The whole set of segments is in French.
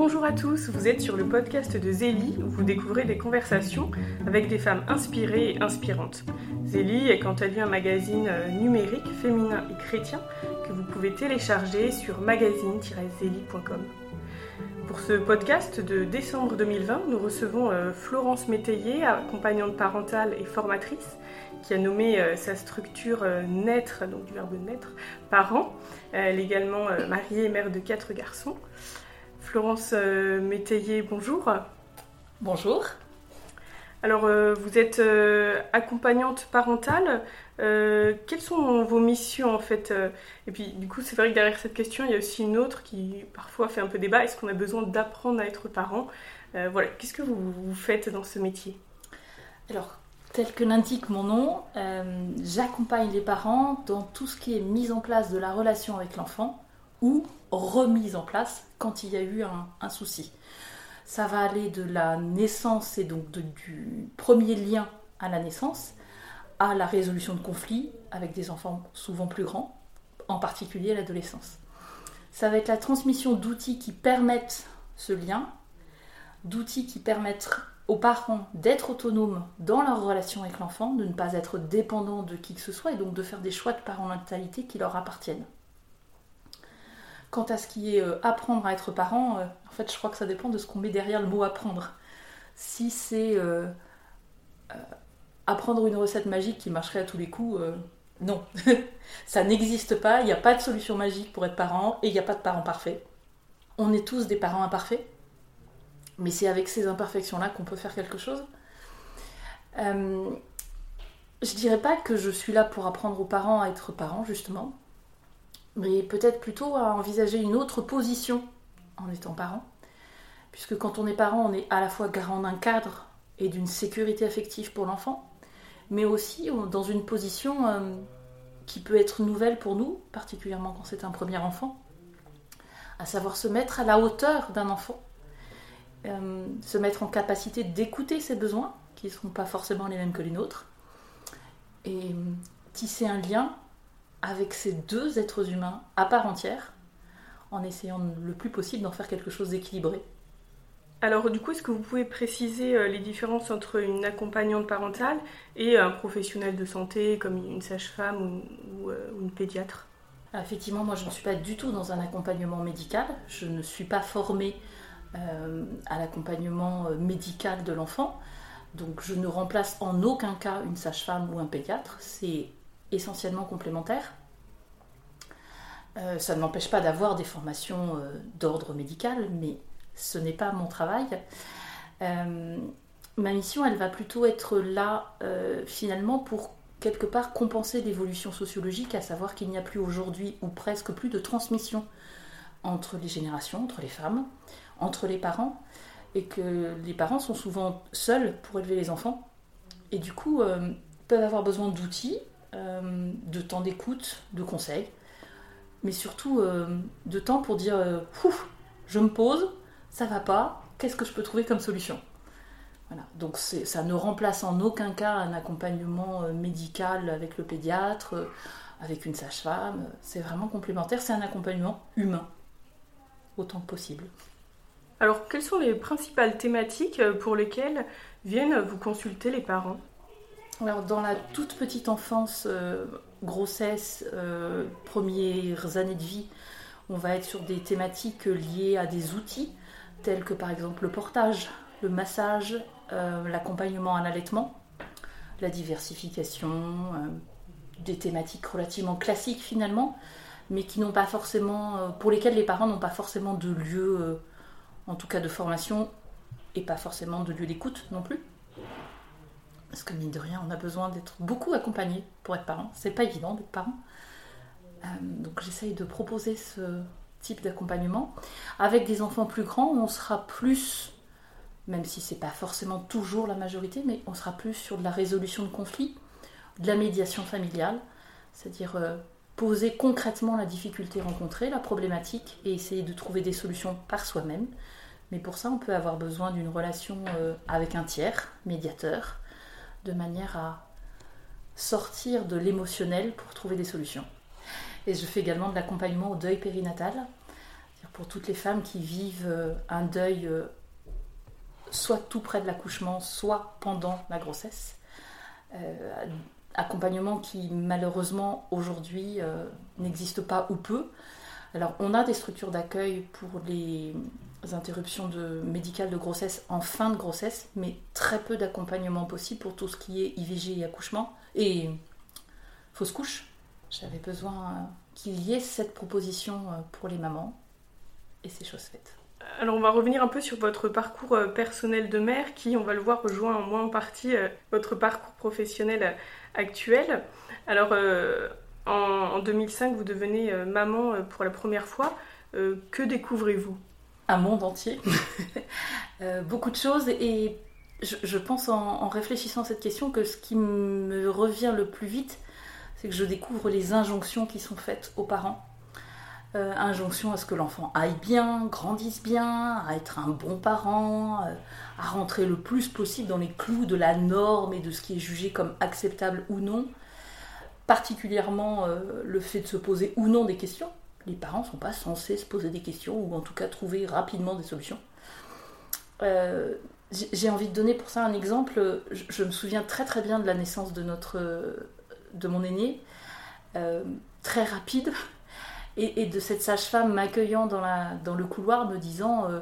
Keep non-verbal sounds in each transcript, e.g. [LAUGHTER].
Bonjour à tous, vous êtes sur le podcast de Zélie où vous découvrez des conversations avec des femmes inspirées et inspirantes. Zélie est quant à lui un magazine euh, numérique, féminin et chrétien que vous pouvez télécharger sur magazine-zélie.com. Pour ce podcast de décembre 2020, nous recevons euh, Florence Métayer, accompagnante parentale et formatrice, qui a nommé euh, sa structure Naître, donc du verbe naître, parent. Elle est également mariée et mère de quatre garçons. Florence euh, Métayer, bonjour. Bonjour. Alors, euh, vous êtes euh, accompagnante parentale. quelles sont vos missions en fait Et puis, du coup, c'est vrai que derrière cette question, il y a aussi une autre qui parfois fait un peu débat. Est-ce qu'on a besoin d'apprendre à être parent? Voilà, qu'est-ce que vous, faites dans ce métier? Alors, tel que l'indique mon nom, j'accompagne les parents dans tout ce qui est mise en place de la relation avec l'enfant ou remise en place quand il y a eu un, souci. Ça va aller de la naissance et donc du premier lien à la naissance à la résolution de conflits avec des enfants souvent plus grands, en particulier l'adolescence. Ça va être la transmission d'outils qui permettent ce lien, d'outils qui permettent aux parents d'être autonomes dans leur relation avec l'enfant, de ne pas être dépendants de qui que ce soit et donc de faire des choix de parentalité qui leur appartiennent. Quant à ce qui est euh, apprendre à être parent, euh, en fait, je crois que ça dépend de ce qu'on met derrière le mot apprendre. Si c'est euh, apprendre une recette magique qui marcherait à tous les coups, non. [LAUGHS] ça n'existe pas, il n'y a pas de solution magique pour être parent et il n'y a pas de parent parfait. On est tous des parents imparfaits, mais c'est avec ces imperfections-là qu'on peut faire quelque chose. Euh, je dirais pas que je suis là pour apprendre aux parents à être parents, justement mais peut-être plutôt à envisager une autre position en étant parent. Puisque quand on est parent, on est à la fois garant d'un cadre et d'une sécurité affective pour l'enfant, mais aussi dans une position euh, qui peut être nouvelle pour nous, particulièrement quand c'est un premier enfant, à savoir se mettre à la hauteur d'un enfant, euh, se mettre en capacité d'écouter ses besoins, qui ne sont pas forcément les mêmes que les nôtres, et euh, tisser un lien avec ces deux êtres humains à part entière, en essayant le plus possible d'en faire quelque chose d'équilibré. Alors du coup, est-ce que vous pouvez préciser euh, les différences entre une accompagnante parentale et un professionnel de santé comme une sage-femme ou, euh, une pédiatre? Ah, Effectivement, moi je ne suis pas du tout dans un accompagnement médical. Je ne suis pas formée euh, à l'accompagnement médical de l'enfant. Donc je ne remplace en aucun cas une sage-femme ou un pédiatre. C'est essentiellement complémentaires. Euh, ça ne m'empêche pas d'avoir des formations euh, d'ordre médical, mais ce n'est pas mon travail. Euh, ma mission, elle va plutôt être là, finalement, pour quelque part compenser l'évolution sociologique, à savoir qu'il n'y a plus aujourd'hui, ou presque plus, de transmission entre les générations, entre les femmes, entre les parents, et que les parents sont souvent seuls pour élever les enfants, et du coup peuvent avoir besoin d'outils de temps d'écoute, de conseils, mais surtout euh, de temps pour dire euh, je me pose, ça va pas, qu'est-ce que je peux trouver comme solution? Voilà. Donc ça ne remplace en aucun cas un accompagnement médical avec le pédiatre, avec une sage-femme. C'est vraiment complémentaire, c'est un accompagnement humain, autant que possible. Alors, quelles sont les principales thématiques pour lesquelles viennent vous consulter les parents? Alors, dans la toute petite enfance, euh, grossesse, euh, premières années de vie, on va être sur des thématiques liées à des outils, tels que par exemple le portage, le massage, euh, l'accompagnement à l'allaitement, la diversification, des thématiques relativement classiques finalement, mais qui n'ont pas forcément, pour lesquelles les parents n'ont pas forcément de lieu, en tout cas de formation, et pas forcément de lieu d'écoute non plus. Parce que mine de rien, on a besoin d'être beaucoup accompagné pour être parent. C'est pas évident d'être parent. Euh, donc j'essaye de proposer ce type d'accompagnement. Avec des enfants plus grands, on sera plus, même si c'est pas forcément toujours la majorité, mais on sera plus sur de la résolution de conflits, de la médiation familiale, c'est-à-dire euh, poser concrètement la difficulté rencontrée, la problématique, et essayer de trouver des solutions par soi-même. Mais pour ça, on peut avoir besoin d'une relation euh, avec un tiers, médiateur, de manière à sortir de l'émotionnel pour trouver des solutions. Et je fais également de l'accompagnement au deuil périnatal, pour toutes les femmes qui vivent un deuil soit tout près de l'accouchement, soit pendant la grossesse. accompagnement qui malheureusement aujourd'hui n'existe pas ou peu. Alors on a des structures d'accueil pour les interruptions médicales de grossesse en fin de grossesse, mais très peu d'accompagnement possible pour tout ce qui est IVG et accouchement et fausse couche. J'avais besoin euh, qu'il y ait cette proposition euh, pour les mamans et c'est chose faite. Alors on va revenir un peu sur votre parcours euh, personnel de mère qui, on va le voir, rejoint en moins en partie votre parcours professionnel actuel. Alors en 2005, vous devenez maman pour la première fois. Que découvrez-vous? Un monde entier, [LAUGHS] euh, beaucoup de choses. Et je, pense en, réfléchissant à cette question que ce qui me revient le plus vite, c'est que je découvre les injonctions qui sont faites aux parents. Euh, injonction à ce que l'enfant aille bien, grandisse bien, à être un bon parent, euh, à rentrer le plus possible dans les clous de la norme et de ce qui est jugé comme acceptable ou non. Particulièrement le fait de se poser ou non des questions les parents ne sont pas censés se poser des questions ou en tout cas trouver rapidement des solutions. Euh, j'ai envie de donner pour ça un exemple. Je, me souviens très très bien de la naissance de, mon aîné, euh, très rapide, et, de cette sage-femme m'accueillant dans, dans le couloir me disant euh,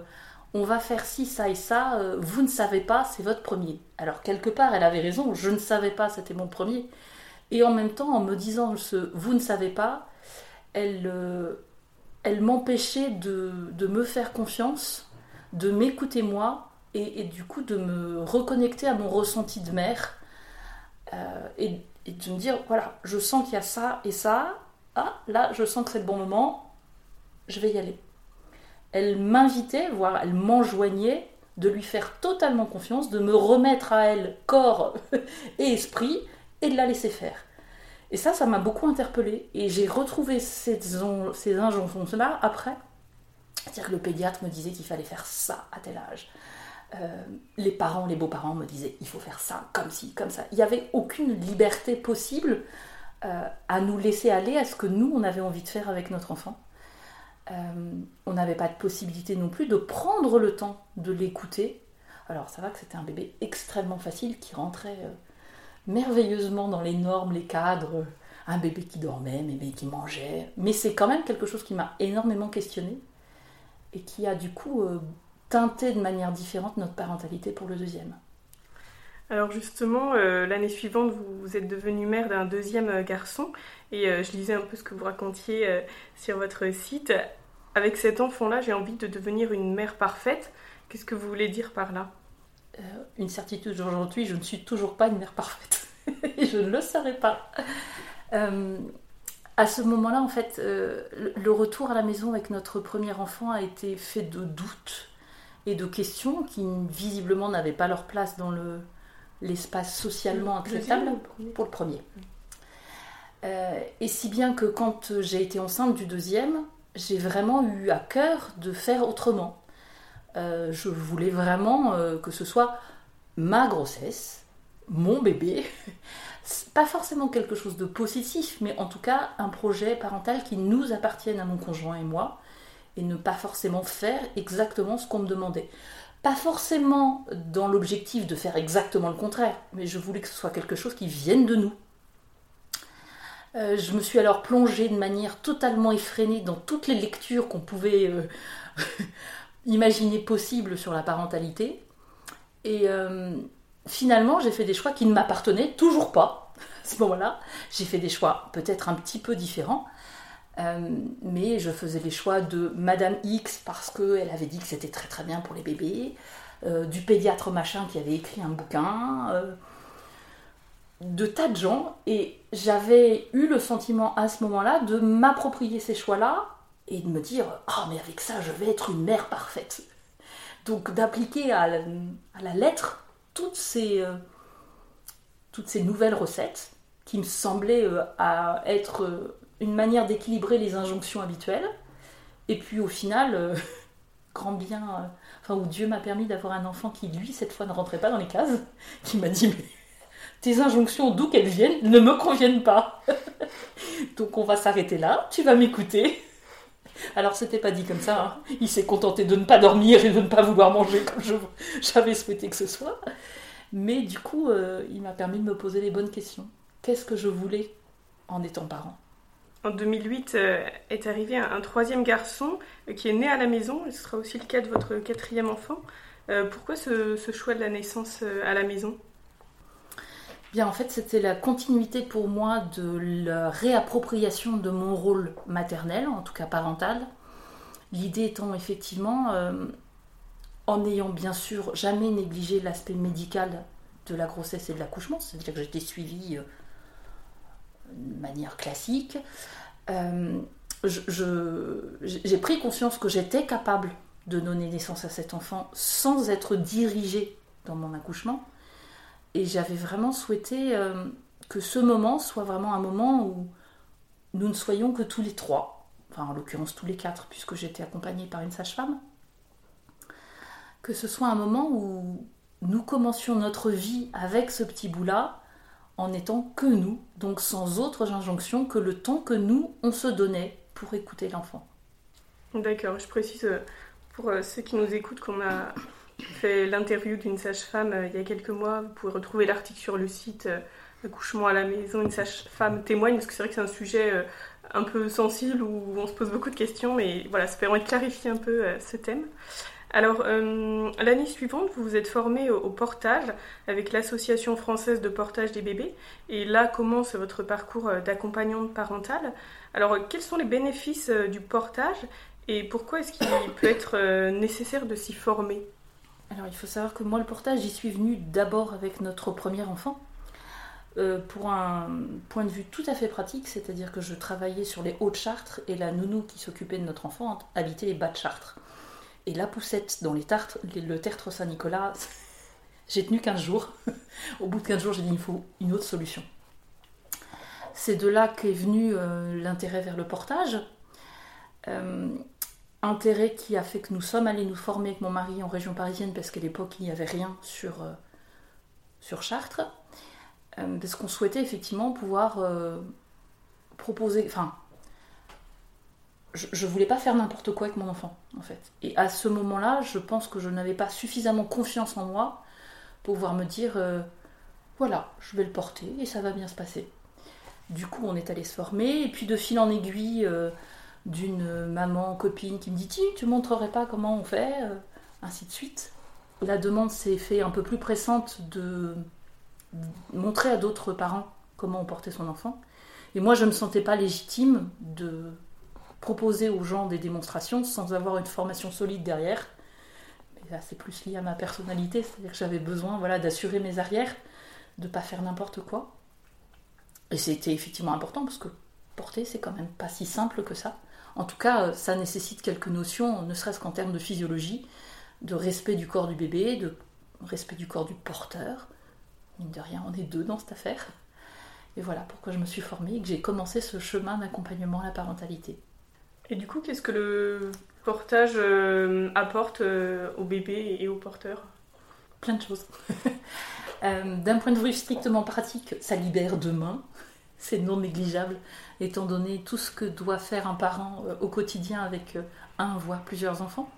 On va faire ci, ça et ça, vous ne savez pas, c'est votre premier. Alors quelque part, elle avait raison, je ne savais pas, c'était mon premier. Et en même temps, en me disant ce Vous ne savez pas, elle, euh, elle m'empêchait de, me faire confiance, de m'écouter moi et, du coup de me reconnecter à mon ressenti de mère euh, et, de me dire voilà, je sens qu'il y a ça et ça. Ah, là, je sens que c'est le bon moment, je vais y aller. Elle m'invitait, voire elle m'enjoignait de lui faire totalement confiance, de me remettre à elle corps [LAUGHS] et esprit et de la laisser faire. Et ça, ça m'a beaucoup interpellée. Et j'ai retrouvé ces, ces injonctions-là après. C'est-à-dire que le pédiatre me disait qu'il fallait faire ça à tel âge. Euh, les parents, les beaux-parents me disaient il faut faire ça, comme ci, comme ça. Il n'y avait aucune liberté possible euh, à nous laisser aller à ce que nous, on avait envie de faire avec notre enfant. Euh, on n'avait pas de possibilité non plus de prendre le temps de l'écouter. Alors ça va que c'était un bébé extrêmement facile qui rentrait merveilleusement dans les normes, les cadres, un bébé qui dormait, un bébé qui mangeait. Mais c'est quand même quelque chose qui m'a énormément questionné et qui a du coup euh, teinté de manière différente notre parentalité pour le deuxième. Alors justement, euh, l'année suivante, vous, êtes devenue mère d'un deuxième euh, garçon et je lisais un peu ce que vous racontiez sur votre site. Avec cet enfant-là, j'ai envie de devenir une mère parfaite. Qu'est-ce que vous voulez dire par là? Euh, une certitude aujourd'hui, je ne suis toujours pas une mère parfaite. [LAUGHS] et je ne le serai pas. Euh, à ce moment-là, en fait, euh, le retour à la maison avec notre premier enfant a été fait de doutes et de questions qui visiblement n'avaient pas leur place dans le, l'espace socialement acceptable pour le premier. et si bien que quand j'ai été enceinte du deuxième, j'ai vraiment eu à cœur de faire autrement. Euh, je voulais vraiment euh, que ce soit ma grossesse, mon bébé. [LAUGHS] pas forcément quelque chose de positif, mais en tout cas un projet parental qui nous appartienne à mon conjoint et moi, et ne pas forcément faire exactement ce qu'on me demandait. Pas forcément dans l'objectif de faire exactement le contraire, mais je voulais que ce soit quelque chose qui vienne de nous. Euh, je me suis alors plongée de manière totalement effrénée dans toutes les lectures qu'on pouvait [LAUGHS] imaginer possible sur la parentalité. Et euh, finalement, j'ai fait des choix qui ne m'appartenaient toujours pas [LAUGHS] à ce moment-là. J'ai fait des choix peut-être un petit peu différents. Euh, mais je faisais les choix de Madame X parce qu'elle avait dit que c'était très très bien pour les bébés, euh, du pédiatre machin qui avait écrit un bouquin, de tas de gens, et j'avais eu le sentiment à ce moment-là de m'approprier ces choix-là et de me dire Ah, mais avec ça, je vais être une mère parfaite. Donc d'appliquer à, la lettre toutes ces, euh, toutes ces nouvelles recettes qui me semblaient euh, à être euh, une manière d'équilibrer les injonctions habituelles. Et puis au final, [LAUGHS] grand bien, enfin où Dieu m'a permis d'avoir un enfant qui, lui, cette fois, ne rentrait pas dans les cases, [LAUGHS] qui m'a dit Mais [LAUGHS] tes injonctions, d'où qu'elles viennent, ne me conviennent pas. Donc on va s'arrêter là, tu vas m'écouter Alors c'était pas dit comme ça, hein. il s'est contenté de ne pas dormir et de ne pas vouloir manger comme [LAUGHS] j'avais souhaité que ce soit. Mais du coup, euh, il m'a permis de me poser les bonnes questions. Qu'est-ce que je voulais en étant parent? En 2008 euh, est arrivé un, troisième garçon euh, qui est né à la maison, ce sera aussi le cas de votre quatrième enfant. pourquoi ce, choix de la naissance à la maison? En fait, c'était la continuité pour moi de la réappropriation de mon rôle maternel, en tout cas parental. L'idée étant effectivement, en n'ayant bien sûr jamais négligé l'aspect médical de la grossesse et de l'accouchement, c'est-à-dire que j'étais suivie euh, de manière classique. Euh, j'ai pris conscience que j'étais capable de donner naissance à cet enfant sans être dirigée dans mon accouchement. Et j'avais vraiment souhaité euh, que ce moment soit vraiment un moment où nous ne soyons que tous les trois, enfin en l'occurrence tous les quatre, puisque j'étais accompagnée par une sage-femme que ce soit un moment où nous commencions notre vie avec ce petit bout-là en étant que nous, donc sans autres injonctions que le temps que nous, on se donnait pour écouter l'enfant. D'accord, je précise euh, pour euh, ceux qui nous écoutent qu'on a fait l'interview d'une sage-femme euh, il y a quelques mois. Vous pouvez retrouver l'article sur le site Accouchement à la maison, une sage-femme témoigne, parce que c'est vrai que c'est un sujet un peu sensible où on se pose beaucoup de questions, mais voilà, ça permet de clarifier un peu ce thème. Alors, euh, l'année suivante, vous vous êtes formé au, portage avec l'Association française de portage des bébés. Et là commence votre parcours euh, d'accompagnante parentale. Alors, euh, quels sont les bénéfices du portage et pourquoi est-ce qu'il peut être nécessaire de s'y former? Alors, il faut savoir que moi, le portage, j'y suis venue d'abord avec notre premier enfant. pour un point de vue tout à fait pratique, c'est-à-dire que je travaillais sur les Hauts-de-Chartres et la nounou qui s'occupait de notre enfant habitait les Bas de Chartres. Et la poussette dans les tartres, le tertre Saint-Nicolas, [LAUGHS] j'ai tenu 15 jours. [LAUGHS] Au bout de 15 jours, j'ai dit il faut une autre solution. C'est de là qu'est venu euh, l'intérêt vers le portage. Euh, intérêt qui a fait que nous sommes allés nous former avec mon mari en région parisienne parce qu'à l'époque il n'y avait rien sur, euh, sur Chartres. parce qu'on souhaitait effectivement pouvoir proposer, enfin je, ne voulais pas faire n'importe quoi avec mon enfant, en fait. Et à ce moment-là, je pense que je n'avais pas suffisamment confiance en moi pour pouvoir me dire, euh, voilà, je vais le porter et ça va bien se passer. Du coup, on est allé se former, et puis de fil en aiguille euh, d'une maman copine qui me dit, tiens, tu montrerais pas comment on fait, euh, ainsi de suite. La demande s'est fait un peu plus pressante de montrer à d'autres parents comment on portait son enfant. Et moi, je ne me sentais pas légitime de proposer aux gens des démonstrations sans avoir une formation solide derrière. Mais là, c'est plus lié à ma personnalité, c'est-à-dire que j'avais besoin voilà, d'assurer mes arrières, de ne pas faire n'importe quoi. Et c'était effectivement important parce que porter, c'est quand même pas si simple que ça. En tout cas, ça nécessite quelques notions, ne serait-ce qu'en termes de physiologie, de respect du corps du bébé, de respect du corps du porteur. Mine de rien, on est deux dans cette affaire. Et voilà pourquoi je me suis formée et que j'ai commencé ce chemin d'accompagnement à la parentalité. Et du coup, qu'est-ce que le portage euh, apporte euh, au bébé et au porteur? Plein de choses. [LAUGHS] Euh, d'un point de vue strictement pratique, ça libère deux mains. C'est non négligeable, étant donné tout ce que doit faire un parent au quotidien avec un, voire plusieurs enfants.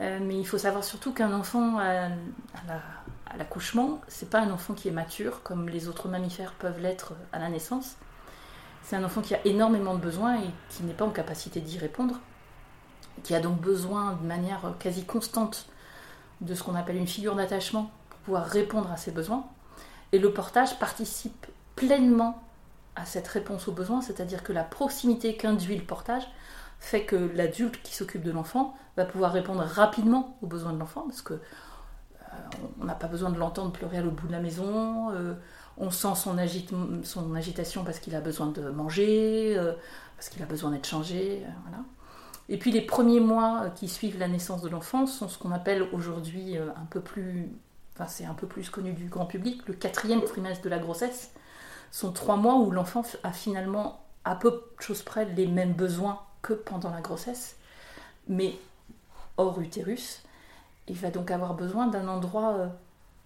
mais il faut savoir surtout qu'un enfant à, l'accouchement, c'est pas un enfant qui est mature comme les autres mammifères peuvent l'être à la naissance. C'est un enfant qui a énormément de besoins et qui n'est pas en capacité d'y répondre, qui a donc besoin de manière quasi constante de ce qu'on appelle une figure d'attachement pour pouvoir répondre à ses besoins. Et le portage participe pleinement à cette réponse aux besoins, c'est-à-dire que la proximité qu'induit le portage fait que l'adulte qui s'occupe de l'enfant va pouvoir répondre rapidement aux besoins de l'enfant, parce que euh, on n'a pas besoin de l'entendre pleurer à bout de la maison, euh, on sent son, agitation parce qu'il a besoin de manger, euh, parce qu'il a besoin d'être changé. Et puis les premiers mois qui suivent la naissance de l'enfant sont ce qu'on appelle aujourd'hui un peu plus, c'est un peu plus connu du grand public, le quatrième trimestre de la grossesse. Sont trois mois où l'enfant a finalement à peu de choses près les mêmes besoins que pendant la grossesse, mais hors utérus. Il va donc avoir besoin d'un endroit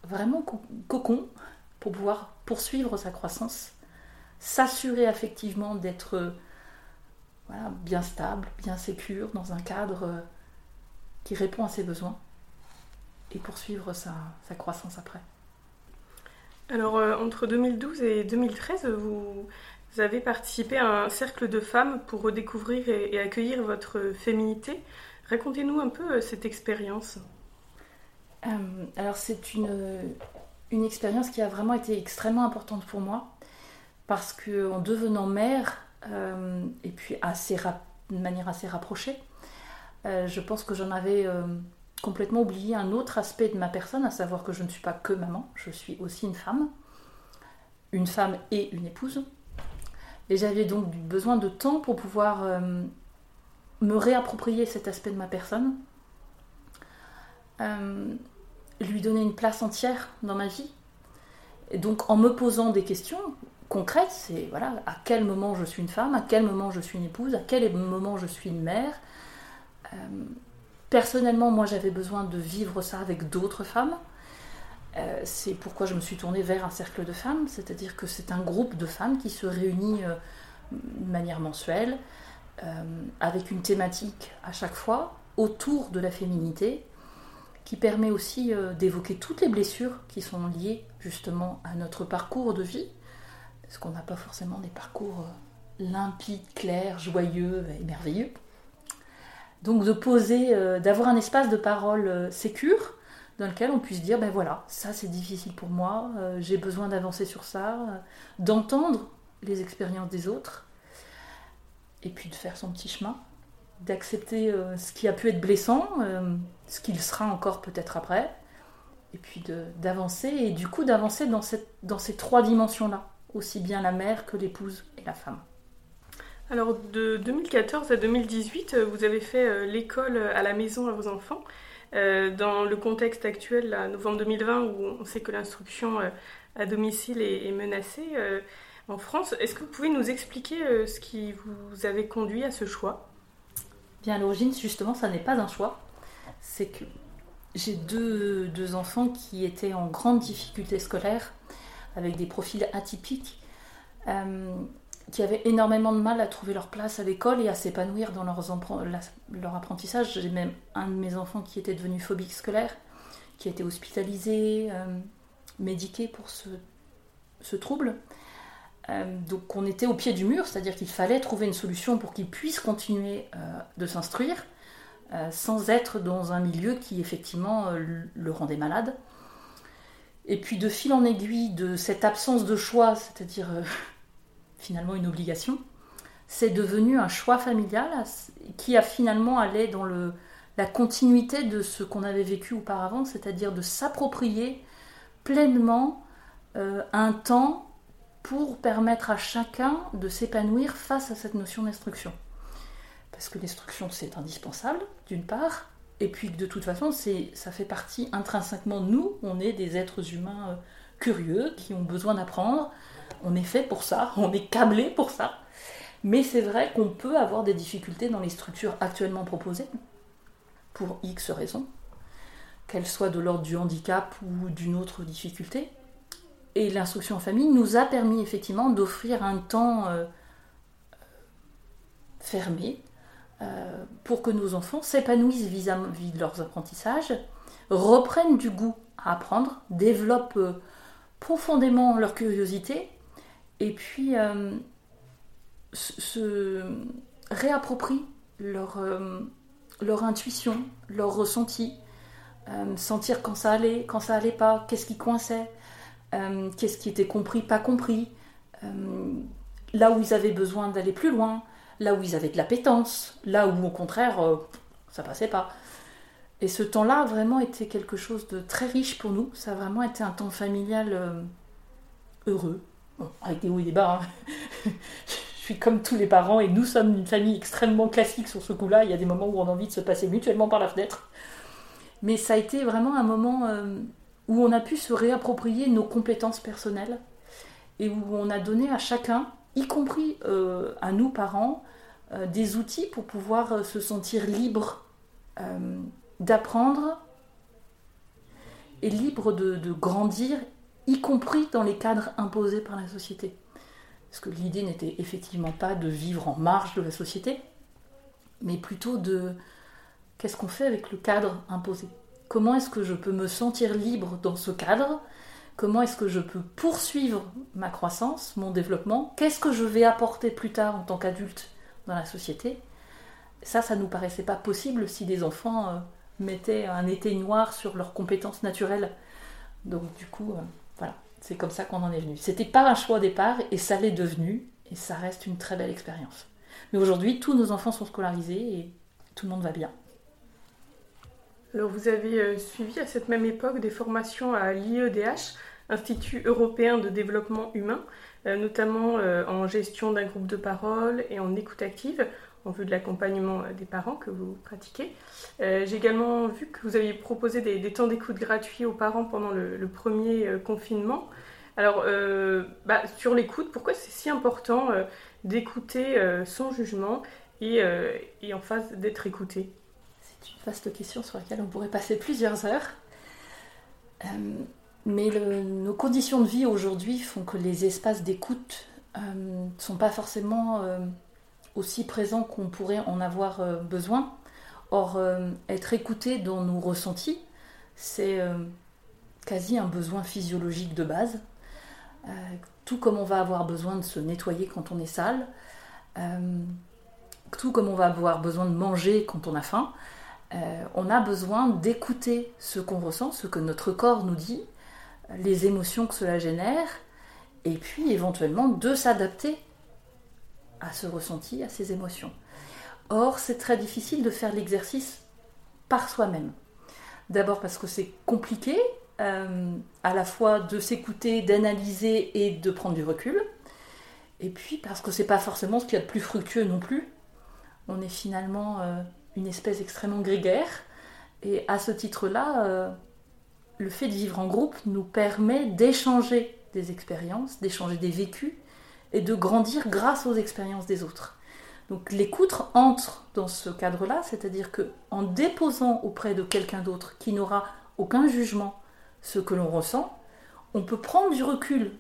vraiment cocon pour pouvoir poursuivre sa croissance, s'assurer effectivement d'être voilà, bien stable, bien sécure, dans un cadre euh, qui répond à ses besoins et poursuivre sa croissance après. Alors, euh, entre 2012 et 2013, vous, avez participé à un cercle de femmes pour redécouvrir et, accueillir votre féminité. Racontez-nous un peu cette expérience. alors, c'est une, une expérience qui a vraiment été extrêmement importante pour moi parce qu'en devenant mère, euh, et puis assez de manière assez rapprochée, euh, je pense que j'en avais euh, complètement oublié un autre aspect de ma personne, à savoir que je ne suis pas que maman, je suis aussi une femme, une femme et une épouse. Et j'avais donc besoin de temps pour pouvoir me réapproprier cet aspect de ma personne, lui donner une place entière dans ma vie. Et donc en me posant des questions, concrète, c'est voilà, à quel moment je suis une femme, à quel moment je suis une épouse, à quel moment je suis une mère. Euh, personnellement, moi j'avais besoin de vivre ça avec d'autres femmes. Euh, c'est pourquoi je me suis tournée vers un cercle de femmes, c'est-à-dire que c'est un groupe de femmes qui se réunit euh, de manière mensuelle, avec une thématique à chaque fois autour de la féminité, qui permet aussi d'évoquer toutes les blessures qui sont liées justement à notre parcours de vie, parce qu'on n'a pas forcément des parcours euh, limpides, clairs, joyeux et merveilleux. Donc de poser, euh, d'avoir un espace de parole euh, sécure dans lequel on puisse dire, ben voilà, ça c'est difficile pour moi, j'ai besoin d'avancer sur ça, d'entendre les expériences des autres, et puis de faire son petit chemin, d'accepter ce qui a pu être blessant, ce qu'il sera encore peut-être après, et puis d'avancer, et du coup d'avancer dans, dans ces trois dimensions-là aussi bien la mère que l'épouse et la femme. Alors de 2014 à 2018, euh, vous avez fait euh, l'école à la maison à vos enfants. Euh, dans le contexte actuel, là, novembre 2020, où on sait que l'instruction à domicile est, menacée en France, est-ce que vous pouvez nous expliquer ce qui vous avait conduit à ce choix? Bien à l'origine, justement, ça n'est pas un choix. C'est que j'ai deux, deux enfants qui étaient en grande difficulté scolaire avec des profils atypiques, qui avaient énormément de mal à trouver leur place à l'école et à s'épanouir dans leur, leur apprentissage. J'ai même un de mes enfants qui était devenu phobique scolaire, qui a été hospitalisé, euh, médiqué pour ce, ce trouble. Euh, donc on était au pied du mur, c'est-à-dire qu'il fallait trouver une solution pour qu'il puisse continuer de s'instruire sans être dans un milieu qui effectivement le rendait malade. Et puis de fil en aiguille de cette absence de choix, c'est-à-dire euh, finalement une obligation, c'est devenu un choix familial qui a finalement allé dans le, la continuité de ce qu'on avait vécu auparavant, c'est-à-dire de s'approprier pleinement euh, un temps pour permettre à chacun de s'épanouir face à cette notion d'instruction. Parce que l'instruction, c'est indispensable, d'une part, et puis de toute façon, ça fait partie intrinsèquement de nous. On est des êtres humains euh, curieux qui ont besoin d'apprendre. On est fait pour ça, on est câblé pour ça. Mais c'est vrai qu'on peut avoir des difficultés dans les structures actuellement proposées, pour X raisons, qu'elles soient de l'ordre du handicap ou d'une autre difficulté. Et l'instruction en famille nous a permis effectivement d'offrir un temps euh, fermé, euh, pour que nos enfants s'épanouissent vis-à-vis de leurs apprentissages, reprennent du goût à apprendre, développent euh, profondément leur curiosité et puis euh, se réapproprient leur, leur intuition, leur ressenti, sentir quand ça allait, quand ça allait pas, qu'est-ce qui coinçait, qu'est-ce qui était compris, pas compris, là où ils avaient besoin d'aller plus loin, là où ils avaient de l'appétence, là où au contraire euh, ça passait pas. Et ce temps-là a vraiment été quelque chose de très riche pour nous. Ça a vraiment été un temps familial euh, heureux, avec des hauts et des bas. Hein. [LAUGHS] Je suis comme tous les parents et nous sommes une famille extrêmement classique sur ce coup-là. Il y a des moments où on a envie de se passer mutuellement par la fenêtre. Mais ça a été vraiment un moment euh, où on a pu se réapproprier nos compétences personnelles et où on a donné à chacun, y compris à nous parents, euh, des outils pour pouvoir euh, se sentir libre euh, d'apprendre et libre de, grandir, y compris dans les cadres imposés par la société. Parce que l'idée n'était effectivement pas de vivre en marge de la société, mais plutôt de qu'est-ce qu'on fait avec le cadre imposé? Comment est-ce que je peux me sentir libre dans ce cadre? Comment est-ce que je peux poursuivre ma croissance, mon développement? Qu'est-ce que je vais apporter plus tard en tant qu'adulte dans la société? Ça, ça nous paraissait pas possible si les enfants euh, mettaient un éteignoir sur leurs compétences naturelles. Donc du coup, euh, c'est comme ça qu'on en est venu. C'était pas un choix au départ et ça l'est devenu et ça reste une très belle expérience. Mais aujourd'hui, tous nos enfants sont scolarisés et tout le monde va bien. Alors vous avez euh, suivi à cette même époque des formations à l'IEDH, Institut européen de développement humain, euh, notamment euh, en gestion d'un groupe de parole et en écoute active, en vue de l'accompagnement des parents que vous pratiquez. J'ai également vu que vous aviez proposé des, temps d'écoute gratuits aux parents pendant le, premier confinement. Alors, bah, sur l'écoute, pourquoi c'est si important d'écouter sans jugement et, en face d'être écouté? C'est une vaste question sur laquelle on pourrait passer plusieurs heures. Euh, mais nos conditions de vie aujourd'hui font que les espaces d'écoute ne euh, sont pas forcément euh, aussi présents qu'on pourrait en avoir besoin. Or, être écouté dans nos ressentis, c'est quasi un besoin physiologique de base. tout comme on va avoir besoin de se nettoyer quand on est sale, tout comme on va avoir besoin de manger quand on a faim, euh, on a besoin d'écouter ce qu'on ressent, ce que notre corps nous dit, les émotions que cela génère, et puis éventuellement de s'adapter à ce ressenti, à ces émotions. Or, c'est très difficile de faire l'exercice par soi-même. D'abord parce que c'est compliqué, euh, à la fois de s'écouter, d'analyser et de prendre du recul. Et puis parce que c'est pas forcément ce qu'il y a de plus fructueux non plus. On est finalement euh, une espèce extrêmement grégaire. Et à ce titre-là, euh, le fait de vivre en groupe nous permet d'échanger des expériences, d'échanger des vécus et de grandir grâce aux expériences des autres. Donc l'écoute entre dans ce cadre-là, c'est-à-dire que en déposant auprès de quelqu'un d'autre qui n'aura aucun jugement ce que l'on ressent, on peut prendre du recul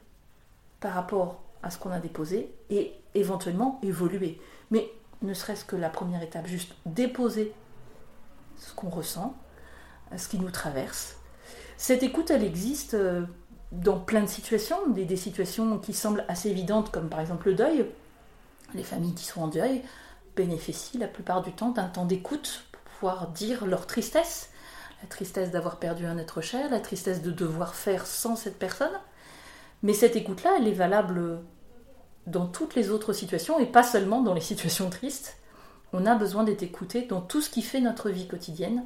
par rapport à ce qu'on a déposé et éventuellement évoluer. Mais ne serait-ce que la première étape, juste déposer ce qu'on ressent, ce qui nous traverse. Cette écoute, elle existe euh, dans plein de situations, des, situations qui semblent assez évidentes, comme par exemple le deuil. Les familles qui sont en deuil bénéficient la plupart du temps d'un temps d'écoute pour pouvoir dire leur tristesse, la tristesse d'avoir perdu un être cher, la tristesse de devoir faire sans cette personne. Mais cette écoute-là, elle est valable dans toutes les autres situations et pas seulement dans les situations tristes. On a besoin d'être écouté dans tout ce qui fait notre vie quotidienne,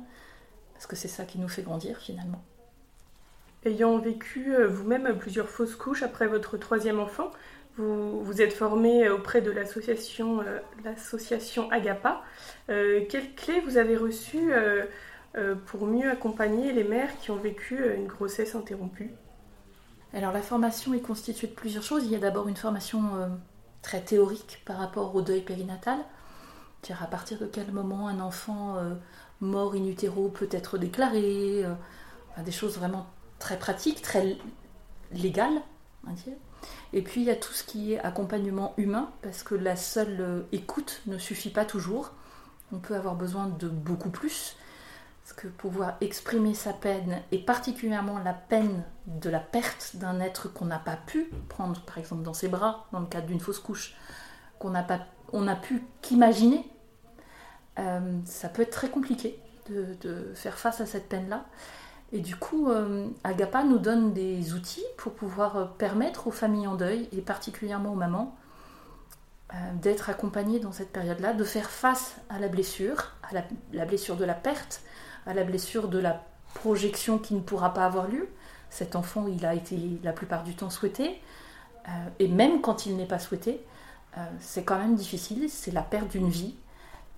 parce que c'est ça qui nous fait grandir finalement. Ayant vécu euh, vous-même plusieurs fausses couches après votre troisième enfant, vous vous êtes formé auprès de l'association euh, l'association Agapa. Euh, quelles clés vous avez reçues pour mieux accompagner les mères qui ont vécu une grossesse interrompue? Alors la formation est constituée de plusieurs choses. Il y a d'abord une formation très théorique par rapport au deuil périnatal, dire à partir de quel moment un enfant mort in utero peut être déclaré, des choses vraiment très pratiques, très légales. Et puis il y a tout ce qui est accompagnement humain, parce que la seule écoute ne suffit pas toujours. On peut avoir besoin de beaucoup plus. Parce que pouvoir exprimer sa peine, et particulièrement la peine de la perte d'un être qu'on n'a pas pu prendre, par exemple dans ses bras, dans le cadre d'une fausse couche, qu'on n'a pas, on pu qu'imaginer, euh, ça peut être très compliqué de, faire face à cette peine-là. Et du coup, euh, Agapa nous donne des outils pour pouvoir euh, permettre aux familles en deuil, et particulièrement aux mamans, d'être accompagnées dans cette période-là, de faire face à la blessure, à la blessure de la perte, à la blessure de la projection qui ne pourra pas avoir lieu. Cet enfant, il a été la plupart du temps souhaité, euh, et même quand il n'est pas souhaité, euh, c'est quand même difficile, c'est la perte d'une vie,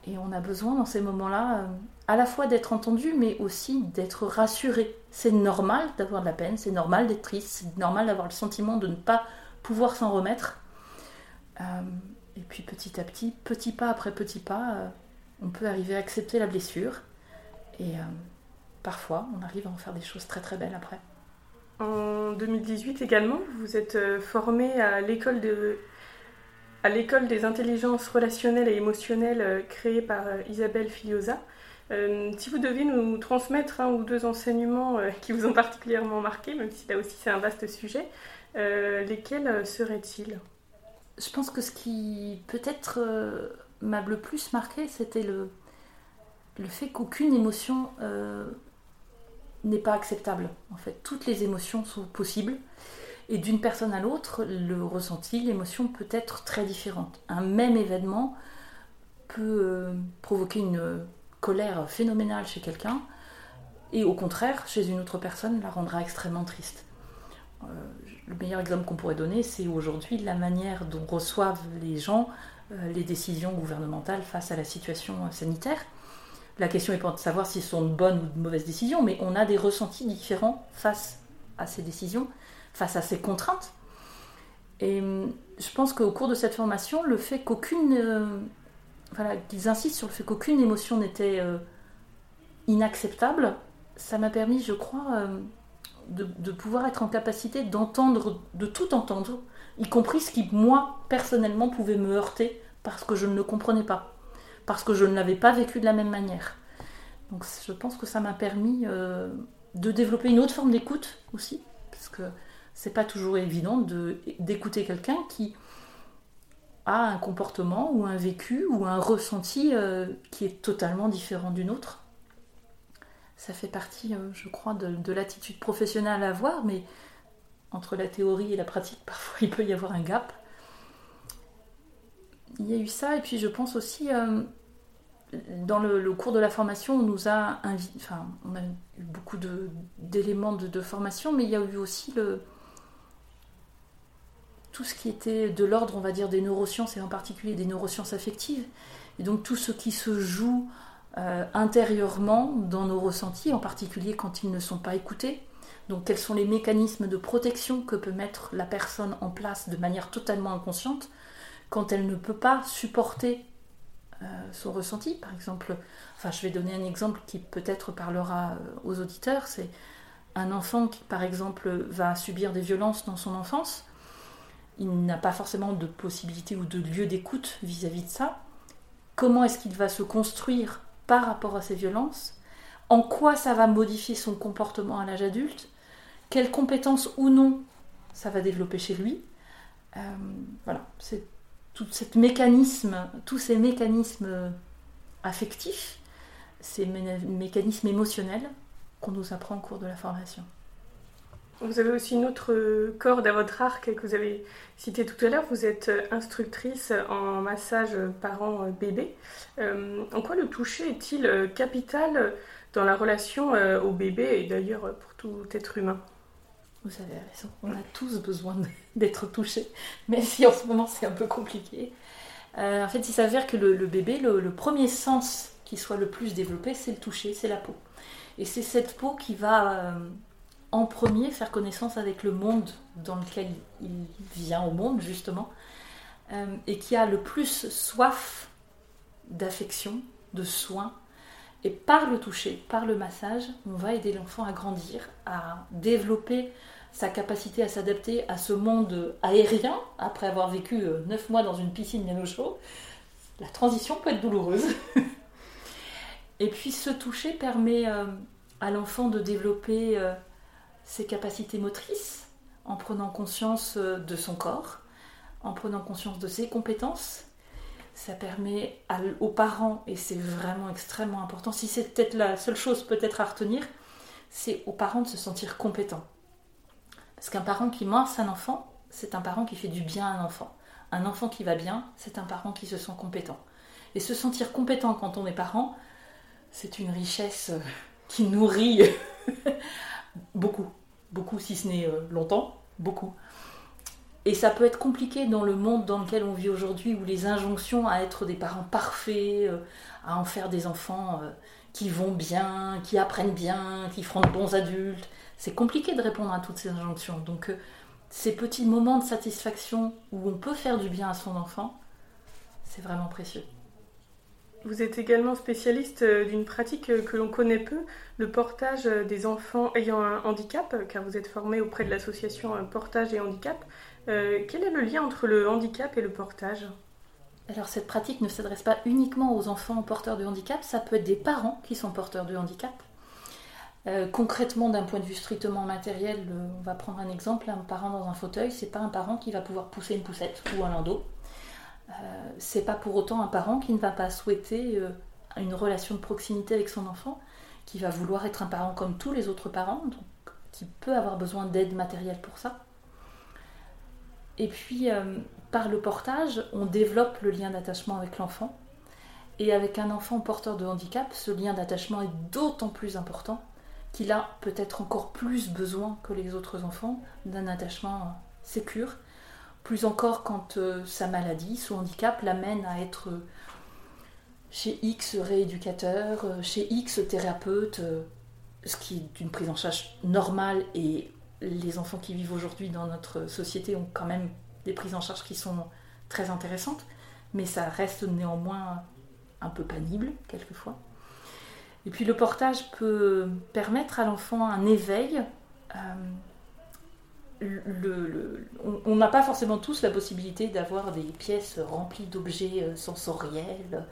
et on a besoin dans ces moments-là euh, à la fois d'être entendu, mais aussi d'être rassuré. C'est normal d'avoir de la peine, c'est normal d'être triste, c'est normal d'avoir le sentiment de ne pas pouvoir s'en remettre. et puis petit à petit, petit pas après petit pas, on peut arriver à accepter la blessure et euh, parfois, on arrive à en faire des choses très très belles après. En 2018 également, vous êtes euh, formé à l'école de à l'école des intelligences relationnelles et émotionnelles créée par Isabelle Filiosa. si vous deviez nous transmettre un ou deux enseignements [LAUGHS] qui vous ont particulièrement marqué, même si là aussi c'est un vaste sujet, lesquels seraient-ils? Je pense que ce qui peut-être m'a le plus marqué, c'était le, le fait qu'aucune émotion n'est pas acceptable. En fait, toutes les émotions sont possibles. Et d'une personne à l'autre, le ressenti, l'émotion peut être très différente. Un même événement peut euh, provoquer une colère phénoménale chez quelqu'un, et au contraire, chez une autre personne, la rendra extrêmement triste. Euh, le meilleur exemple qu'on pourrait donner, c'est aujourd'hui la manière dont reçoivent les gens euh, les décisions gouvernementales face à la situation sanitaire. La question n'est pas de savoir si ce sont de bonnes ou de mauvaises décisions, mais on a des ressentis différents face à ces décisions, face à ces contraintes. Et hum, je pense qu'au cours de cette formation, le fait qu'aucune. Euh, voilà, qu'ils insistent sur le fait qu'aucune émotion n'était euh, inacceptable, ça m'a permis, je crois, euh, de, de, pouvoir être en capacité d'entendre, de tout entendre, y compris ce qui, moi, personnellement, pouvait me heurter parce que je ne le comprenais pas parce que je ne l'avais pas vécu de la même manière. Donc je pense que ça m'a permis de développer une autre forme d'écoute aussi, parce que c'est pas toujours évident d'écouter quelqu'un qui a un comportement ou un vécu ou un ressenti euh, qui est totalement différent d'une autre. Ça fait partie, euh, je crois, de, de l'attitude professionnelle à avoir, mais entre la théorie et la pratique, [LAUGHS] parfois il peut y avoir un gap. Il y a eu ça, et puis je pense aussi dans le, cours de la formation, on nous a enfin, on a eu beaucoup d'éléments de, formation, mais il y a eu aussi le, tout ce qui était de l'ordre, on va dire, des neurosciences et en particulier des neurosciences affectives. Et donc tout ce qui se joue euh, intérieurement dans nos ressentis, en particulier quand ils ne sont pas écoutés. Donc quels sont les mécanismes de protection que peut mettre la personne en place de manière totalement inconsciente quand elle ne peut pas supporter euh, son ressenti? Par exemple, enfin, je vais donner un exemple qui peut-être parlera euh, aux auditeurs. C'est un enfant qui, par exemple, va subir des violences dans son enfance. Il n'a pas forcément de possibilité ou de lieu d'écoute vis-à-vis de ça. Comment est-ce qu'il va se construire par rapport à ces violences? En quoi ça va modifier son comportement à l'âge adulte? Quelles compétences ou non ça va développer chez lui? Euh, Voilà, c'est tout mécanisme, tous ces mécanismes affectifs, ces mécanismes émotionnels qu'on nous apprend au cours de la formation. Vous avez aussi une autre corde à votre arc que vous avez cité tout à l'heure. Vous êtes instructrice en massage parent-bébé. Euh, en quoi le toucher est-il capital dans la relation euh, au bébé et d'ailleurs pour tout être humain? Vous avez raison, on a tous besoin [LAUGHS] d'être touchés, même si en ce moment c'est un peu compliqué. Euh, en fait, il s'avère que le, bébé, le, premier sens qui soit le plus développé, c'est le toucher, c'est la peau. Et c'est cette peau qui va euh, en premier faire connaissance avec le monde dans lequel il vient au monde, justement, euh, et qui a le plus soif d'affection, de soins. Et par le toucher, par le massage, on va aider l'enfant à grandir, à développer sa capacité à s'adapter à ce monde aérien, après avoir vécu euh, neuf mois dans une piscine bien au chaud, la transition peut être douloureuse. [LAUGHS] Et puis ce toucher permet euh, à l'enfant de développer ses capacités motrices en prenant conscience de son corps, en prenant conscience de ses compétences. Ça permet aux parents, et c'est vraiment extrêmement important, si c'est peut-être la seule chose peut-être à retenir, c'est aux parents de se sentir compétents. Parce qu'un parent qui morce un enfant, c'est un parent qui fait du bien à un enfant. Un enfant qui va bien, c'est un parent qui se sent compétent. Et se sentir compétent quand on est parent, c'est une richesse euh, qui nourrit [LAUGHS] beaucoup. Beaucoup, si ce n'est euh, longtemps, beaucoup. Et ça peut être compliqué dans le monde dans lequel on vit aujourd'hui, où les injonctions à être des parents parfaits, euh, à en faire des enfants qui vont bien, qui apprennent bien, qui feront de bons adultes, c'est compliqué de répondre à toutes ces injonctions. Donc euh, ces petits moments de satisfaction où on peut faire du bien à son enfant, c'est vraiment précieux. Vous êtes également spécialiste euh, d'une pratique euh, que l'on connaît peu, le portage des enfants ayant un handicap, car vous êtes formé auprès de l'association Portage et Handicap. quel est le lien entre le handicap et le portage? Alors cette pratique ne s'adresse pas uniquement aux enfants porteurs de handicap, ça peut être des parents qui sont porteurs de handicap. Euh, concrètement, d'un point de vue strictement matériel, euh, on va prendre un exemple, un parent dans un fauteuil, c'est pas un parent qui va pouvoir pousser une poussette ou un landau. Euh, c'est pas pour autant un parent qui ne va pas souhaiter une relation de proximité avec son enfant, qui va vouloir être un parent comme tous les autres parents, qui peut avoir besoin d'aide matérielle pour ça. Et puis, par le portage, on développe le lien d'attachement avec l'enfant. Et avec un enfant porteur de handicap, ce lien d'attachement est d'autant plus important qu'il a peut-être encore plus besoin que les autres enfants d'un attachement sécure. Plus encore quand euh, sa maladie, son handicap l'amène à être chez X rééducateur, euh, chez X thérapeute, euh, ce qui est une prise en charge normale et les enfants qui vivent aujourd'hui dans notre société ont quand même des prises en charge qui sont très intéressantes, mais ça reste néanmoins un peu panible quelquefois. Et puis le portage peut permettre à l'enfant un éveil. Euh, on n'a pas forcément tous la possibilité d'avoir des pièces remplies d'objets euh, sensoriels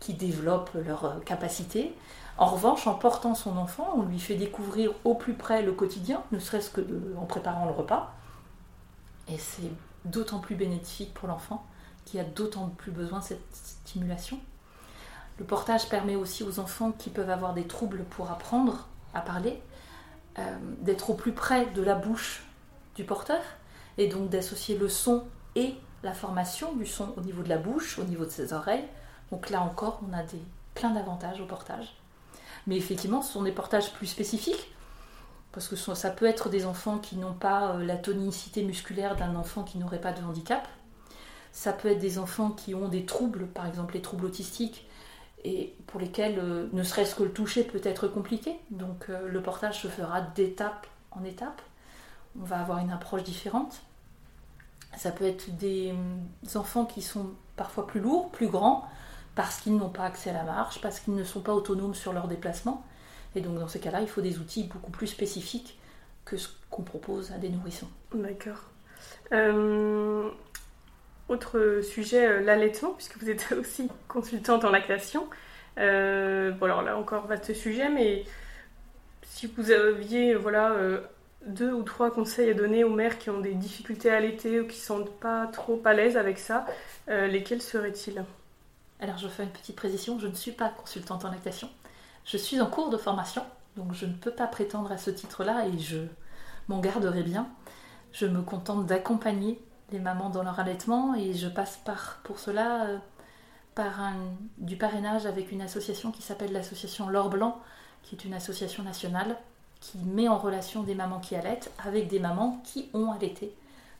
qui développent leurs euh, capacités. En revanche, en portant son enfant, on lui fait découvrir au plus près le quotidien, ne serait-ce que en préparant le repas. Et c'est d'autant plus bénéfique pour l'enfant qui a d'autant plus besoin de cette stimulation. Le portage permet aussi aux enfants qui peuvent avoir des troubles pour apprendre à parler, euh, d'être au plus près de la bouche du porteur et donc d'associer le son et la formation du son au niveau de la bouche, au niveau de ses oreilles. Donc là encore, on a des, plein d'avantages au portage. Mais effectivement, ce sont des portages plus spécifiques parce que ça peut être des enfants qui n'ont pas euh, la tonicité musculaire d'un enfant qui n'aurait pas de handicap. Ça peut être des enfants qui ont des troubles, par exemple les troubles autistiques, et pour lesquels euh, ne serait-ce que le toucher peut être compliqué. Donc euh, le portage se fera d'étape en étape. On va avoir une approche différente. Ça peut être des enfants qui sont parfois plus lourds, plus grands, parce qu'ils n'ont pas accès à la marche, parce qu'ils ne sont pas autonomes sur leur déplacement. Et donc dans ces cas-là, il faut des outils beaucoup plus spécifiques que ce qu'on propose à des nourrissons. D'accord. Euh, autre sujet, euh, l'allaitement, puisque vous êtes [LAUGHS] aussi consultante en lactation. Euh, bon alors là encore vaste sujet, mais si vous aviez voilà deux ou trois conseils à donner aux mères qui ont des difficultés à allaiter ou qui ne sont pas trop à l'aise avec ça, lesquels seraient-ils? Alors je fais une petite précision, je ne suis pas consultante en lactation. Je suis en cours de formation, donc je ne peux pas prétendre à ce titre-là et je m'en garderai bien. Je me contente d'accompagner les mamans dans leur allaitement et je passe par, pour cela euh, par du parrainage avec une association qui s'appelle l'association L'Or Blanc, qui est une association nationale qui met en relation des mamans qui allaitent avec des mamans qui ont allaité,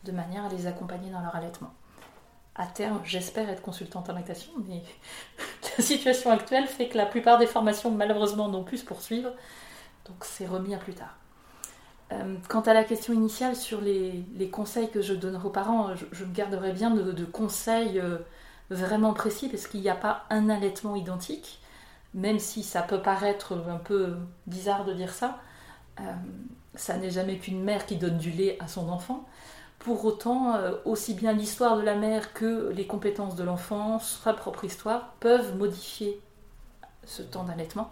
de manière à les accompagner dans leur allaitement à terme, j'espère être consultante en lactation, mais [LAUGHS] la situation actuelle fait que la plupart des formations, malheureusement, n'ont pu se poursuivre. Donc c'est remis à plus tard. Euh, quant à la question initiale sur les, conseils que je donnerai aux parents, je, me garderai bien de, conseils euh, vraiment précis parce qu'il n'y a pas un allaitement identique, même si ça peut paraître un peu bizarre de dire ça. Euh, ça n'est jamais qu'une mère qui donne du lait à son enfant. Pour autant, euh, aussi bien l'histoire de la mère que les compétences de l'enfant, sa propre histoire, peuvent modifier ce temps d'allaitement.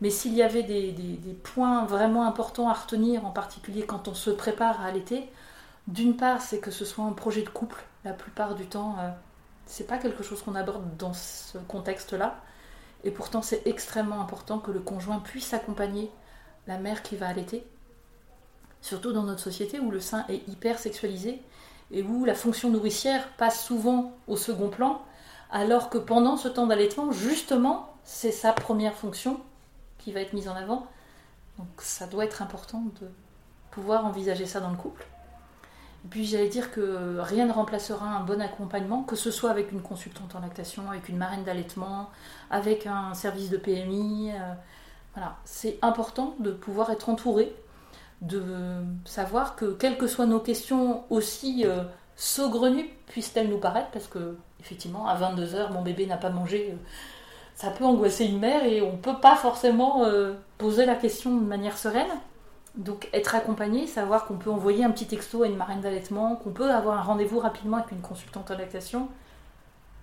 Mais s'il y avait des, points vraiment importants à retenir, en particulier quand on se prépare à allaiter, d'une part, c'est que ce soit un projet de couple. La plupart du temps, euh, c'est pas quelque chose qu'on aborde dans ce contexte-là. Et pourtant, c'est extrêmement important que le conjoint puisse accompagner la mère qui va allaiter surtout dans notre société où le sein est hyper sexualisé et où la fonction nourricière passe souvent au second plan, alors que pendant ce temps d'allaitement, justement, c'est sa première fonction qui va être mise en avant. Donc ça doit être important de pouvoir envisager ça dans le couple. Et puis j'allais dire que rien ne remplacera un bon accompagnement, que ce soit avec une consultante en lactation, avec une marraine d'allaitement, avec un service de PMI. Euh, c'est important de pouvoir être entouré de savoir que quelles que soient nos questions aussi euh, saugrenues puissent-elles nous paraître, parce que effectivement à 22h mon bébé n'a pas mangé, euh, ça peut angoisser une mère et on ne peut pas forcément euh, poser la question de manière sereine. Donc être accompagné, savoir qu'on peut envoyer un petit texto à une marraine d'allaitement, qu'on peut avoir un rendez-vous rapidement avec une consultante en lactation,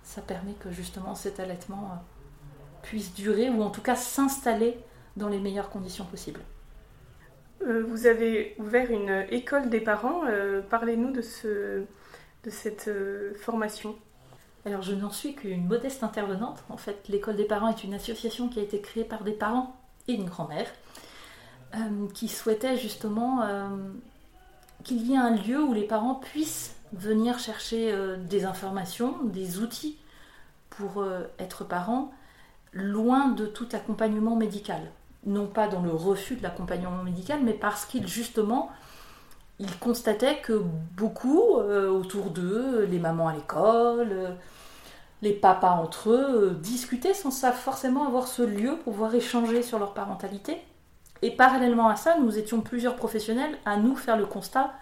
ça permet que justement cet allaitement puisse durer ou en tout cas s'installer dans les meilleures conditions possibles. Euh, vous avez ouvert une école des parents. Euh, parlez-nous de, ce, de cette formation. Alors je n'en suis qu'une modeste intervenante. En fait, l'école des parents est une association qui a été créée par des parents et une grand-mère qui souhaitaient justement qu'il y ait un lieu où les parents puissent venir chercher euh, des informations, des outils pour euh, être parent, loin de tout accompagnement médical. Non pas dans le refus de l'accompagnement médical, mais parce qu'ils justement, ils constataient que beaucoup euh, autour d'eux, les mamans à l'école, les papas entre eux, discutaient sans forcément avoir ce lieu pour pouvoir échanger sur leur parentalité. Et parallèlement à ça, nous étions plusieurs professionnels à nous faire le constat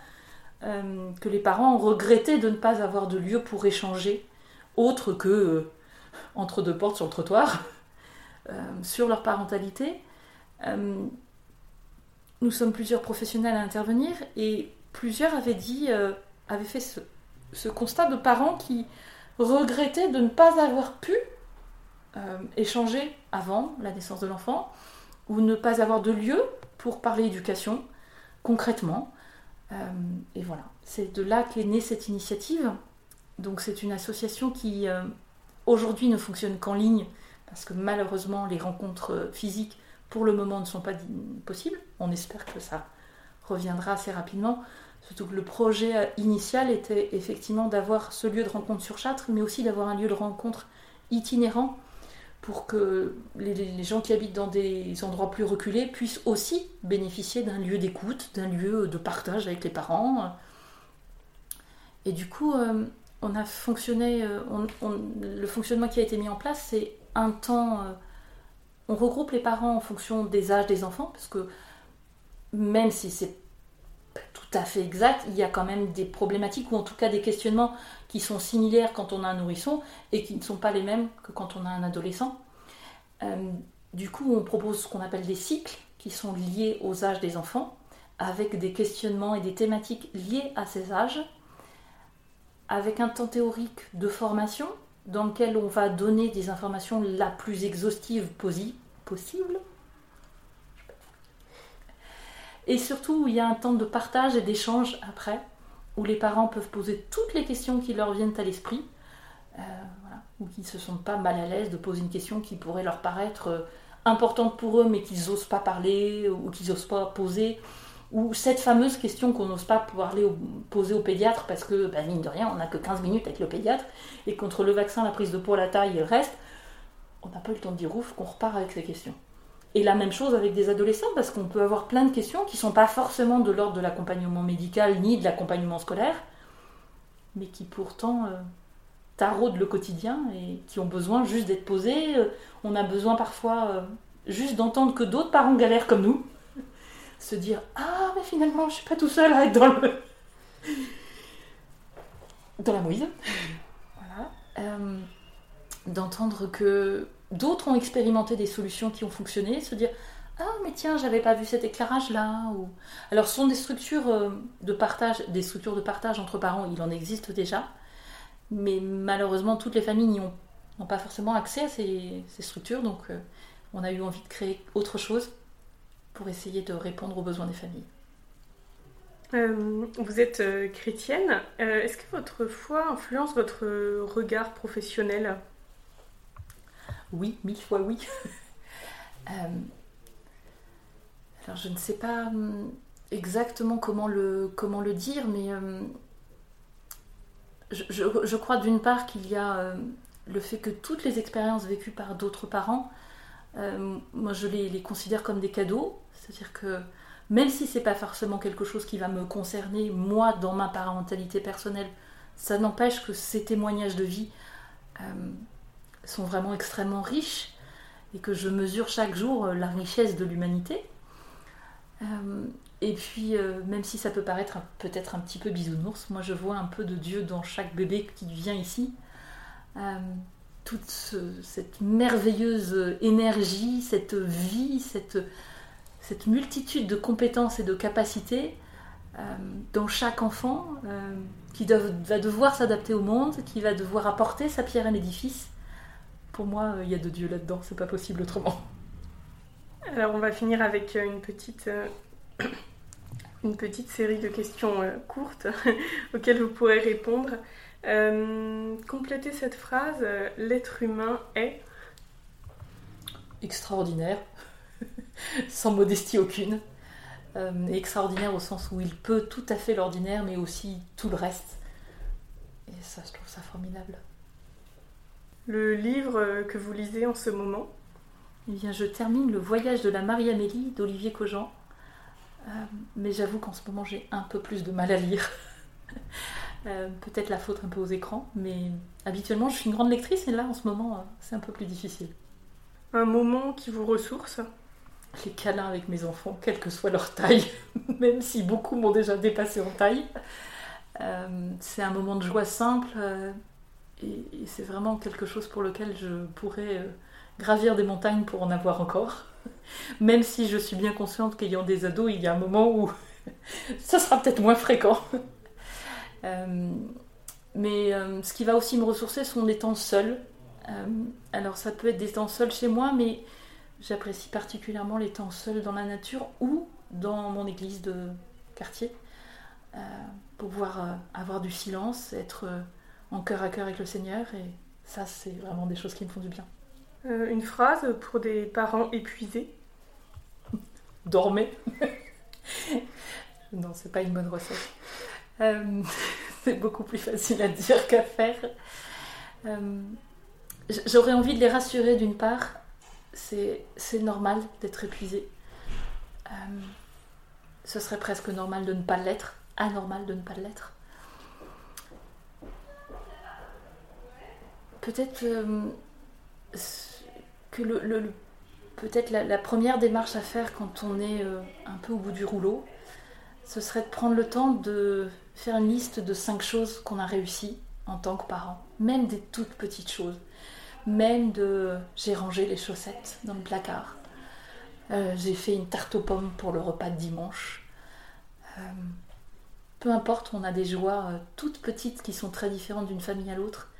euh, que les parents regrettaient de ne pas avoir de lieu pour échanger, autre que euh, entre deux portes sur le trottoir, [LAUGHS] euh, sur leur parentalité. Nous sommes plusieurs professionnels à intervenir et plusieurs avaient dit, avaient fait ce, constat de parents qui regrettaient de ne pas avoir pu échanger avant la naissance de l'enfant ou ne pas avoir de lieu pour parler éducation concrètement euh, et voilà, c'est de là qu'est née cette initiative. Donc c'est une association qui euh, aujourd'hui ne fonctionne qu'en ligne parce que malheureusement les rencontres physiques pour le moment ne sont pas possibles. On espère que ça reviendra assez rapidement. Surtout que le projet initial était effectivement d'avoir ce lieu de rencontre sur Châtres, mais aussi d'avoir un lieu de rencontre itinérant pour que les, gens qui habitent dans des endroits plus reculés puissent aussi bénéficier d'un lieu d'écoute, d'un lieu de partage avec les parents. Et du coup, euh, on a fonctionné, euh, le fonctionnement qui a été mis en place, c'est un temps, euh, on regroupe les parents en fonction des âges des enfants, parce que même si c'est tout à fait exact, il y a quand même des problématiques ou en tout cas des questionnements qui sont similaires quand on a un nourrisson et qui ne sont pas les mêmes que quand on a un adolescent. Euh, du coup, on propose ce qu'on appelle des cycles qui sont liés aux âges des enfants, avec des questionnements et des thématiques liées à ces âges, avec un temps théorique de formation dans lequel on va donner des informations la plus exhaustives possible. Et surtout, il y a un temps de partage et d'échange après, où les parents peuvent poser toutes les questions qui leur viennent à l'esprit, euh, ou qui ne se sentent pas mal à l'aise de poser une question qui pourrait leur paraître euh, importante pour eux, mais qu'ils n'osent pas parler, ou qu'ils n'osent pas poser, ou cette fameuse question qu'on n'ose pas parler, poser au pédiatre, parce que, bah, mine de rien, on n'a que 15 minutes avec le pédiatre, et contre le vaccin, la prise de peau, la taille et le reste, on n'a pas eu le temps de dire ouf qu'on repart avec ces questions. Et la même chose avec des adolescents, parce qu'on peut avoir plein de questions qui ne sont pas forcément de l'ordre de l'accompagnement médical ni de l'accompagnement scolaire, mais qui pourtant euh, taraudent le quotidien et qui ont besoin juste d'être posées. Euh, on a besoin parfois euh, juste d'entendre que d'autres parents galèrent comme nous, se dire Ah, mais finalement, je suis pas tout seul à être dans le. dans la mouise. Voilà. d'entendre que d'autres ont expérimenté des solutions qui ont fonctionné, se dire ah mais tiens j'avais pas vu cet éclairage là ou alors ce sont des structures euh, de partage des structures de partage entre parents il en existe déjà mais malheureusement toutes les familles n'ont pas forcément accès à ces, structures donc euh, on a eu envie de créer autre chose pour essayer de répondre aux besoins des familles. Euh, vous êtes chrétienne. Est-ce que votre foi influence votre regard professionnel? Oui, mille fois oui. [LAUGHS] Euh, alors je ne sais pas hum, exactement comment le, comment le dire, mais hum, je, crois d'une part qu'il y a le fait que toutes les expériences vécues par d'autres parents, moi je les, les, considère comme des cadeaux. C'est-à-dire que même si c'est pas forcément quelque chose qui va me concerner moi dans ma parentalité personnelle, ça n'empêche que ces témoignages de vie sont vraiment extrêmement riches et que je mesure chaque jour euh, la richesse de l'humanité. Euh, et puis, euh, même si ça peut paraître peut-être un petit peu bisounours, moi je vois un peu de Dieu dans chaque bébé qui vient ici. toute cette merveilleuse énergie, cette vie, cette, cette multitude de compétences et de capacités euh, dans chaque enfant euh, qui va devoir s'adapter au monde, qui va devoir apporter sa pierre à l'édifice. Pour moi, il y a de Dieu là-dedans, c'est pas possible autrement. Alors on va finir avec une petite, [COUGHS] une petite série de questions courtes [LAUGHS] auxquelles vous pourrez répondre. complétez cette phrase, l'être humain est extraordinaire, [LAUGHS] sans modestie aucune. Euh, extraordinaire au sens où il peut tout à fait l'ordinaire, mais aussi tout le reste. Et ça, je trouve ça formidable. Le livre que vous lisez en ce moment Eh bien, je termine Le voyage de la Marie-Amélie d'Olivier Cogent. Euh, mais j'avoue qu'en ce moment, j'ai un peu plus de mal à lire. [LAUGHS] Euh, peut-être la faute un peu aux écrans, mais habituellement, je suis une grande lectrice et là, en ce moment, c'est un peu plus difficile. Un moment qui vous ressource Les câlins avec mes enfants, quelle que soit leur taille, [LAUGHS] même si beaucoup m'ont déjà dépassé en taille. Euh, c'est un moment de joie simple euh, et, c'est vraiment quelque chose pour lequel je pourrais euh, gravir des montagnes pour en avoir encore. [LAUGHS] Même si je suis bien consciente qu'ayant des ados, il y a un moment où [LAUGHS] ça sera peut-être moins fréquent. mais ce qui va aussi me ressourcer sont des temps seuls alors ça peut être des temps seuls chez moi, mais j'apprécie particulièrement les temps seuls dans la nature ou dans mon église de quartier, euh, pour pouvoir euh, avoir du silence, être en cœur à cœur avec le Seigneur, et ça c'est vraiment des choses qui me font du bien. une phrase pour des parents épuisés? [LAUGHS] Dormez [LAUGHS] Non, c'est pas une bonne recette. [LAUGHS] c'est beaucoup plus facile à dire qu'à faire. J'aurais envie de les rassurer d'une part, c'est normal d'être épuisé. Euh, ce serait presque normal de ne pas l'être, anormal de ne pas l'être. Peut-être euh, que le, peut-être la, première démarche à faire quand on est euh, un peu au bout du rouleau, ce serait de prendre le temps de faire une liste de cinq choses qu'on a réussi en tant que parent, même des toutes petites choses même de j'ai rangé les chaussettes dans le placard. Euh, j'ai fait une tarte aux pommes pour le repas de dimanche. Euh, peu importe, on a des joies euh, toutes petites qui sont très différentes d'une famille à l'autre,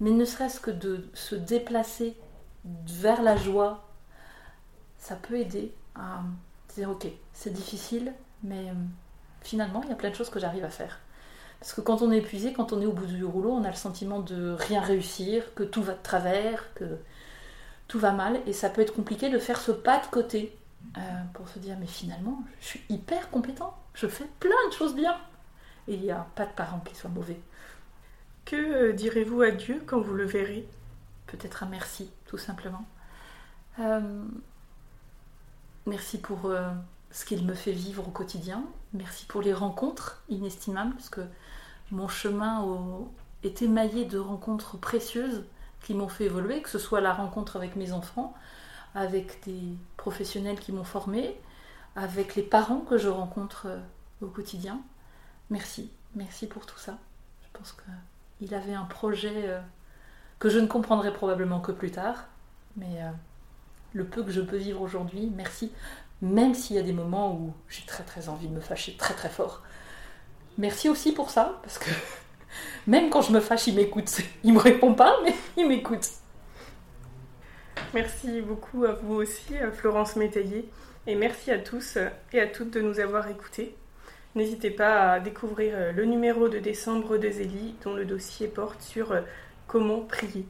mais ne serait-ce que de se déplacer vers la joie, ça peut aider à dire ok, c'est difficile, mais finalement, il y a plein de choses que j'arrive à faire. Parce que quand on est épuisé, quand on est au bout du rouleau, on a le sentiment de rien réussir, que tout va de travers, que tout va mal. Et ça peut être compliqué de faire ce pas de côté euh, pour se dire mais finalement, je suis hyper compétent, je fais plein de choses bien. Et il n'y a pas de parents qui soient mauvais. Que euh, direz-vous à Dieu quand vous le verrez? Peut-être un merci, tout simplement. Euh, merci pour ce qu'il me fait vivre au quotidien. Merci pour les rencontres inestimables, parce que mon chemin est émaillé de rencontres précieuses qui m'ont fait évoluer, que ce soit la rencontre avec mes enfants, avec des professionnels qui m'ont formé, avec les parents que je rencontre euh, au quotidien. Merci, merci pour tout ça. Je pense qu'il avait un projet euh, que je ne comprendrai probablement que plus tard, mais euh, le peu que je peux vivre aujourd'hui, merci. Même s'il y a des moments où j'ai très très envie de me fâcher très très fort, Merci aussi pour ça, parce que [LAUGHS] même quand je me fâche, il m'écoute. Il me répond pas, mais [LAUGHS] il m'écoute. Merci beaucoup à vous aussi, Florence Métayer, et merci à tous et à toutes de nous avoir écoutés. N'hésitez pas à découvrir le numéro de décembre de Zélie, dont le dossier porte sur comment prier.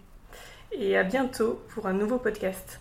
Et à bientôt pour un nouveau podcast.